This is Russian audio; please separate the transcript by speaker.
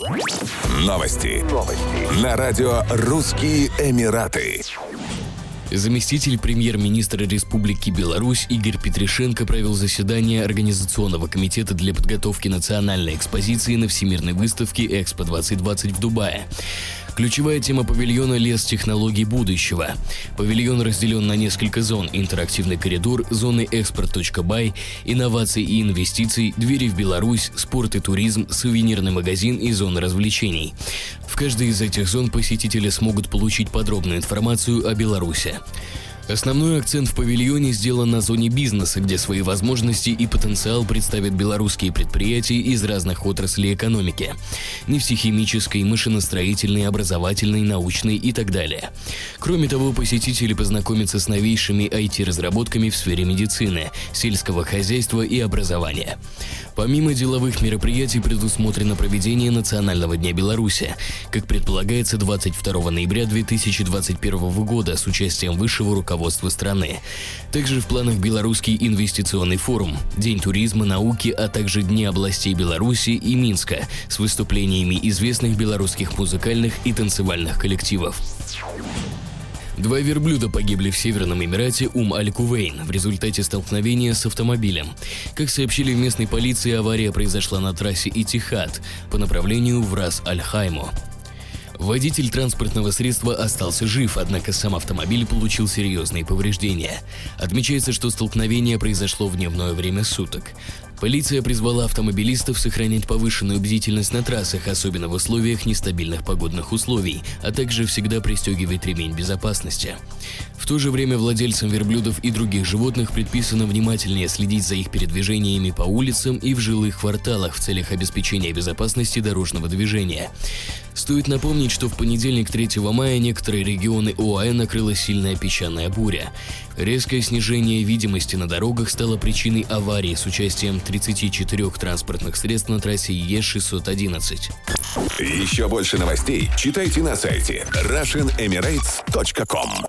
Speaker 1: Новости. Новости. На радио «Русские Эмираты».
Speaker 2: Заместитель премьер-министра Республики Беларусь Игорь Петришенко провел заседание Организационного комитета для подготовки национальной экспозиции на Всемирной выставке «Экспо-2020» в Дубае. Ключевая тема павильона – лес технологий будущего. Павильон разделен на несколько зон – интерактивный коридор, зоны export.by, инноваций и инвестиций, двери в Беларусь, спорт и туризм, сувенирный магазин и зоны развлечений. В каждой из этих зон посетители смогут получить подробную информацию о Беларуси. Основной акцент в павильоне сделан на зоне бизнеса, где свои возможности и потенциал представят белорусские предприятия из разных отраслей экономики – нефтехимической, машиностроительной, образовательной, научной и так далее. Кроме того, посетители познакомятся с новейшими IT-разработками в сфере медицины, сельского хозяйства и образования. Помимо деловых мероприятий предусмотрено проведение Национального дня Беларуси, как предполагается 22 ноября 2021 года с участием высшего руководства страны. Также в планах Белорусский инвестиционный форум, День туризма, науки, а также Дни областей Беларуси и Минска с выступлениями известных белорусских музыкальных и танцевальных коллективов. Два верблюда погибли в Северном Эмирате Ум-Аль-Кувейн в результате столкновения с автомобилем. Как сообщили в местной полиции, авария произошла на трассе Итихад по направлению в Рас-Аль-Хайму. Водитель транспортного средства остался жив, однако сам автомобиль получил серьезные повреждения. Отмечается, что столкновение произошло в дневное время суток. Полиция призвала автомобилистов сохранять повышенную бдительность на трассах, особенно в условиях нестабильных погодных условий, а также всегда пристегивать ремень безопасности. В то же время владельцам верблюдов и других животных предписано внимательнее следить за их передвижениями по улицам и в жилых кварталах в целях обеспечения безопасности дорожного движения. Стоит напомнить, что в понедельник 3 мая некоторые регионы ОАЭ накрыла сильная песчаная буря. Резкое снижение видимости на дорогах стало причиной аварии с участием 34 транспортных средств на трассе Е611.
Speaker 1: Еще больше новостей читайте на сайте RussianEmirates.com